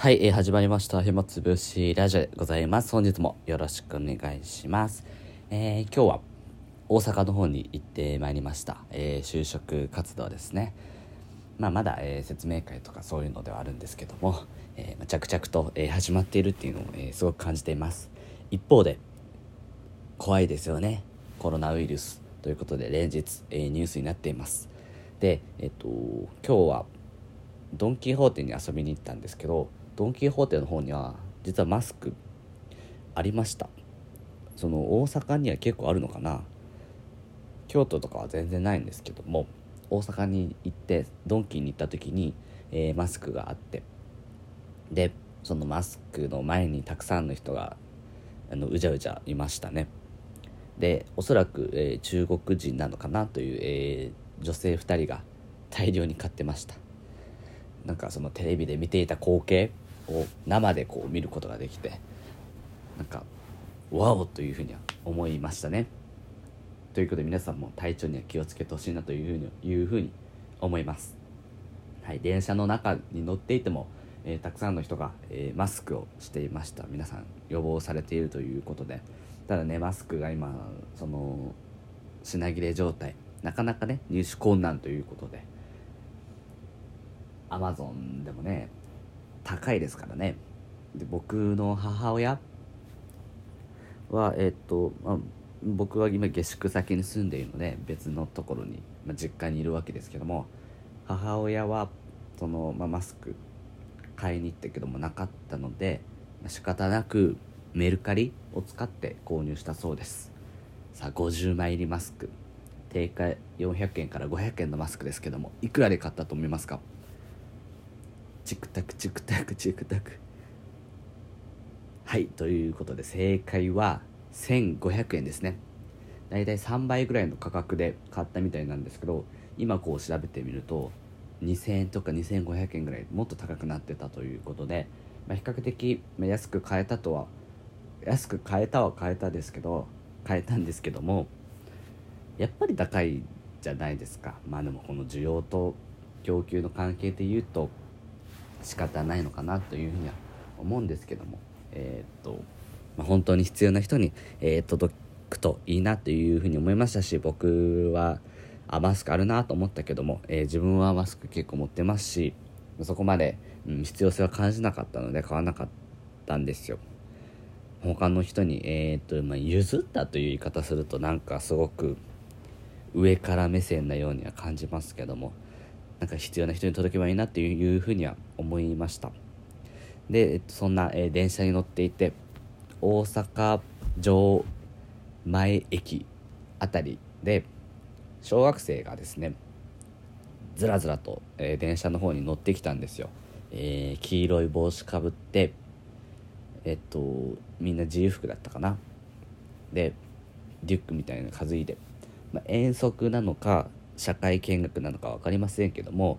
はい、えー、始まりました。暇つぶしラジオでございます。本日もよろしくお願いします。えー、今日は大阪の方に行ってまいりました。えー、就職活動ですね。まあ、まだ、えー、説明会とかそういうのではあるんですけども、えー、着々と、えー、始まっているっていうのを、えー、すごく感じています。一方で、怖いですよね。コロナウイルスということで連日、えー、ニュースになっています。で、えっと、今日はドン・キホーテに遊びに行ったんですけど、ドン・キホーテの方には実はマスクありました。その大阪には結構あるのかな。京都とかは全然ないんですけども大阪に行ってドンキーに行った時に、えー、マスクがあって。でそのマスクの前にたくさんの人があのうじゃうじゃいましたね。でおそらく、えー、中国人なのかなという、えー、女性2人が大量に買ってました。なんかそのテレビで見ていた光景を生でこう見ることができてなんかワオというふうには思いましたね。ということで皆さんも体調には気をつけてほしいなというふうにいうふうに思います。はい電車の中に乗っていても、えー、たくさんの人が、えー、マスクをしていました。皆さん予防されているということで。ただねマスクが今その品切れ状態なかなかね入手困難ということで。アマゾンでもね高いですからね。で僕の母親はえっと、まあ、僕は今下宿先に住んでいるので別のところに、まあ、実家にいるわけですけども母親はその、まあ、マスク買いに行ったけどもなかったので、まあ、仕方なくメルカリを使って購入したそうです。さあ50枚入りマスク。定価400円から500円のマスクですけどもいくらで買ったと思いますか？チクタクチクタクチクタク。はいということで正解は1500円ですね。だいたい3倍ぐらいの価格で買ったみたいなんですけど今こう調べてみると2000円とか2500円ぐらいもっと高くなってたということで、まあ、比較的安く買えたとは安く買えたは買えたですけど買えたんですけどもやっぱり高いじゃないですか。まあでもこの需要と供給の関係でいうと仕方ないのかなというふうには思うんですけども、えー、っとまあ、本当に必要な人に、えー、届くといいなというふうに思いましたし僕はあマスクあるなと思ったけども、えー、自分はマスク結構持ってますしそこまで、うん、必要性は感じなかったので買わなかったんですよ。他の人に、えーとまあ、譲ったという言い方するとなんかすごく上から目線なようには感じますけどもなんか必要な人に届けばいいなっていうふうには思いました。で、えっと、そんな、えー、電車に乗っていて大阪城前駅あたりで小学生がですねずらずらと、えー、電車の方に乗ってきたんですよ、えー、黄色い帽子かぶってえっとみんな自由服だったかな。でリュックみたいなの担いで、まあ、遠足なのか社会見学なのか分かりませんけども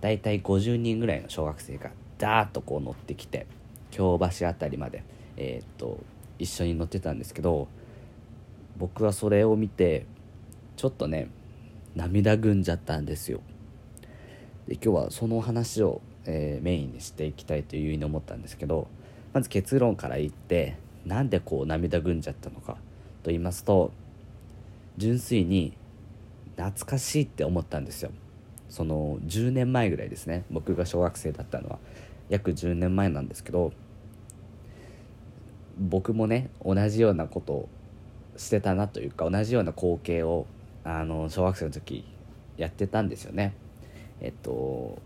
大体50人ぐらいの小学生がダーッとこう乗ってきて京橋辺りまで、えー、っと一緒に乗ってたんですけど僕はそれを見てちょっとね涙ぐんじゃったんですよ。で今日はその話を、えー、メインにしていきたいというふうに思ったんですけどまず結論から言ってなんでこう涙ぐんじゃったのかと言いますと純粋に懐かしいって思ったんですよ。その10年前ぐらいですね。僕が小学生だったのは。約10年前なんですけど僕もね同じようなことをしてたなというか同じような光景をあの小学生の時やってたんですよね。えっと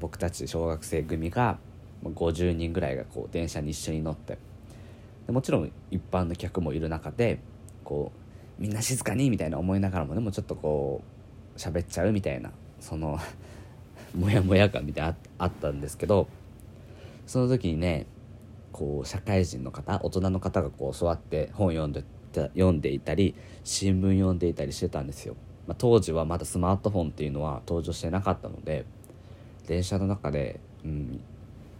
僕たち小学生組が50人ぐらいがこう電車に一緒に乗って。でもちろん一般の客もいる中でこうみんな静かにみたいな思いながらもでもちょっとこう喋っちゃうみたいなその モヤモヤ感みたいなあったんですけどその時にねこう社会人の方大人の方がこう座って本読んで読んでいたり新聞読んでいたりしてたんですよ、まあ、当時はまだスマートフォンっていうのは登場してなかったので電車の中で、うん、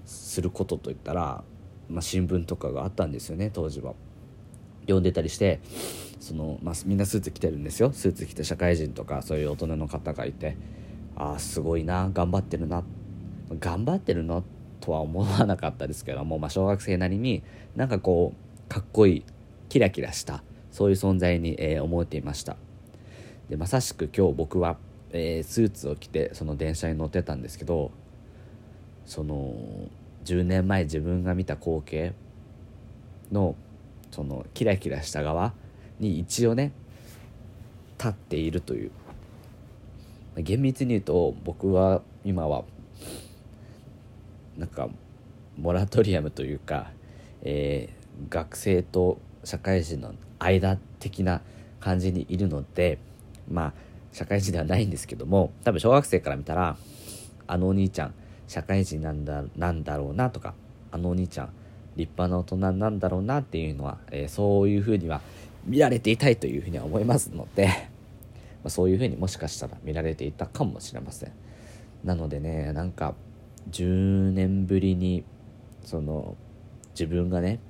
することといったら、まあ、新聞とかがあったんですよね当時は。読んでたりしてその、まあ、みんなスーツ着てるんですよ。スーツ着て社会人とかそういう大人の方がいて。ああすごいな。頑張ってるな。頑張ってるの？とは思わなかったですけども、まあ、小学生なりになんかこうかっこいいキラキラしたそういう存在に、えー、思っていました。でまさしく今日僕は、えー、スーツを着てその電車に乗ってたんですけどその10年前自分が見た光景のそのキラキラした側に一応ね立っているという。厳密に言うと僕は今はなんかモラトリアムというか、えー、学生と社会人の間的な感じにいるのでまあ社会人ではないんですけども多分小学生から見たらあのお兄ちゃん社会人なんだなんだろうなとかあのお兄ちゃん立派な大人なんだろうなっていうのは、えー、そういうふうには見られていたいというふうには思いますので、まあ、そういうふうにもしかしたら見られていたかもしれません。なのでねなんか10年ぶりにその自分がね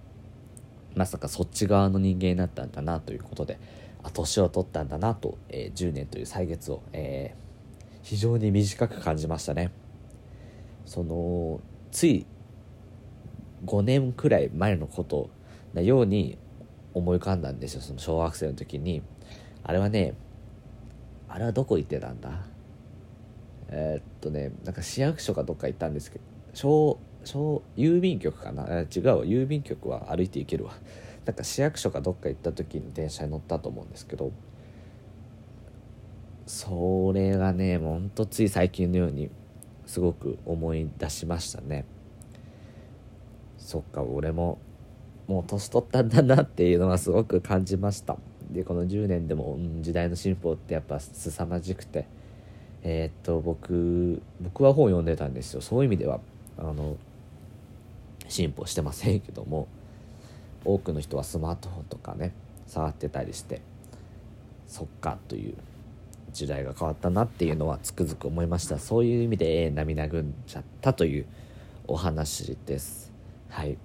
まさかそっち側の人間になったんだなということであ年を取ったんだなと、えー、10年という歳月を、えー、非常に短く感じましたね。そのつい5年くらい前のことなように思い浮かんだんですよその小学生の時に。あれはねあれはどこ行ってたんだ？えー、っとねなんか市役所かどっか行ったんですけど小小郵便局かな？違う郵便局は歩いて行けるわ。なんか市役所かどっか行った時に電車に乗ったと思うんですけど。それがねほんとつい最近のようにすごく思い出しましたね。そっか俺ももう年取ったんだなっていうのはすごく感じました。でこの10年でも、うん、時代の進歩ってやっぱ凄まじくて。えー、っと僕僕は本を読んでたんですよ。そういう意味ではあの進歩してませんけども多くの人はスマートフォンとかね触ってたりしてそっかという時代が変わったなっていうのはつくづく思いました。そういう意味で、涙ぐんじゃったというお話です。はい。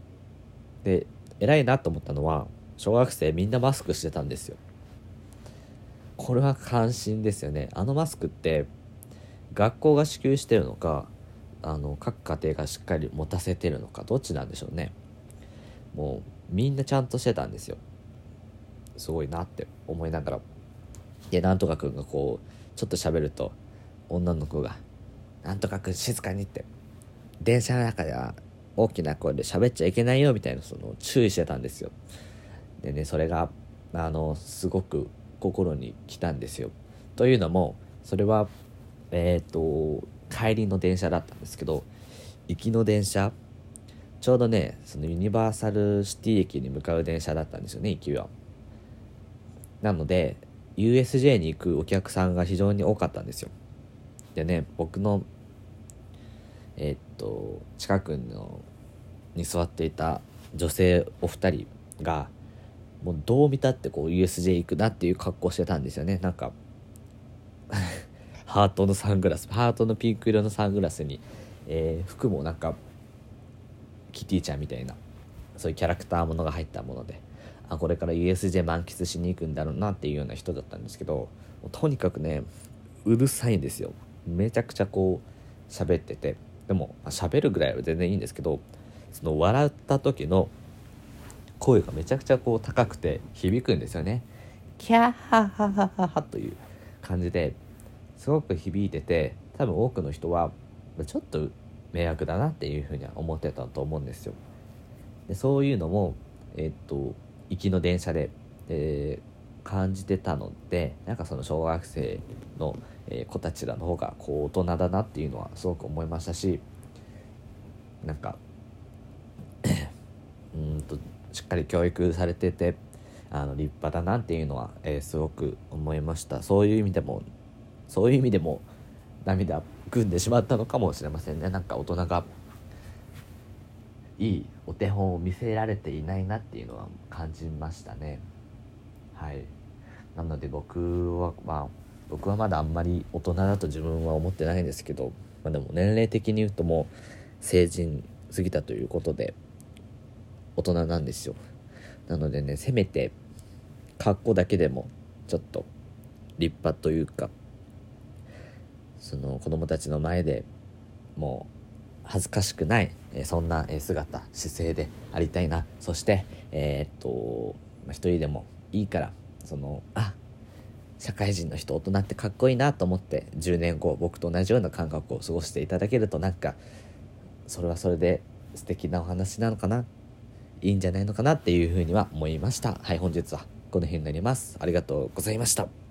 で偉いなと思ったのは小学生みんなマスクしてたんですよ。これは関心ですよね。あのマスクって学校が支給してるのかあの各家庭がしっかり持たせてるのかどっちなんでしょうね。もうみんなちゃんとしてたんですよ。すごいなって思いながら。でなんとかくんがこうちょっと喋ると女の子が「なんとかくん静かに」って電車の中では大きな声で喋っちゃいけないよみたいなその注意してたんですよ。でねそれがあのすごく心に来たんですよ。というのもそれはえっ、ー、と帰りの電車だったんですけど行きの電車ちょうどねそのユニバーサルシティ駅に向かう電車だったんですよね行きは。なので USJ に行くお客さんが非常に多かったんですよ。でね僕のえー、と近くのに座っていた女性お二人がもうどう見たってこう USJ 行くなっていう格好してたんですよね。なんか ハートのサングラスハートのピンク色のサングラスに、えー、服もなんかキティちゃんみたいなそういうキャラクターものが入ったものであこれから USJ 満喫しに行くんだろうなっていうような人だったんですけどとにかくねうるさいんですよ。めちゃくちゃこう喋ってて。でも喋るぐらいは全然いいんですけどその笑った時の声がめちゃくちゃこう高くて響くんですよね。キャハハハハハという感じですごく響いてて多分多くの人はちょっと迷惑だなっていうふうには思ってたと思うんですよでそういうのもえー、っと行きの電車で、えー、感じてたのでなんかその小学生の、え、子たちらの方がこう大人だなっていうのはすごく思いましたしなんか うんとしっかり教育されててあの立派だなっていうのは、えー、すごく思いました。そういう意味でもそういう意味でも涙ぐんでしまったのかもしれませんね。なんか大人がいいお手本を見せられていないなっていうのは感じましたね。はい。なので僕はまあ僕はまだあんまり大人だと自分は思ってないんですけど、まあ、でも年齢的に言うともう成人過ぎたということで大人なんですよ。なのでねせめて格好だけでもちょっと立派というかその子供たちの前でもう恥ずかしくない、え、そんな姿姿勢でありたいな。そしてえー、っと、まあ、一人でもいいからそのあ社会人の人大人ってかっこいいなと思って10年後僕と同じような感覚を過ごしていただけるとなんかそれはそれで素敵なお話なのかないいんじゃないのかなっていうふうには思いました。はい本日はこの辺になります。ありがとうございました。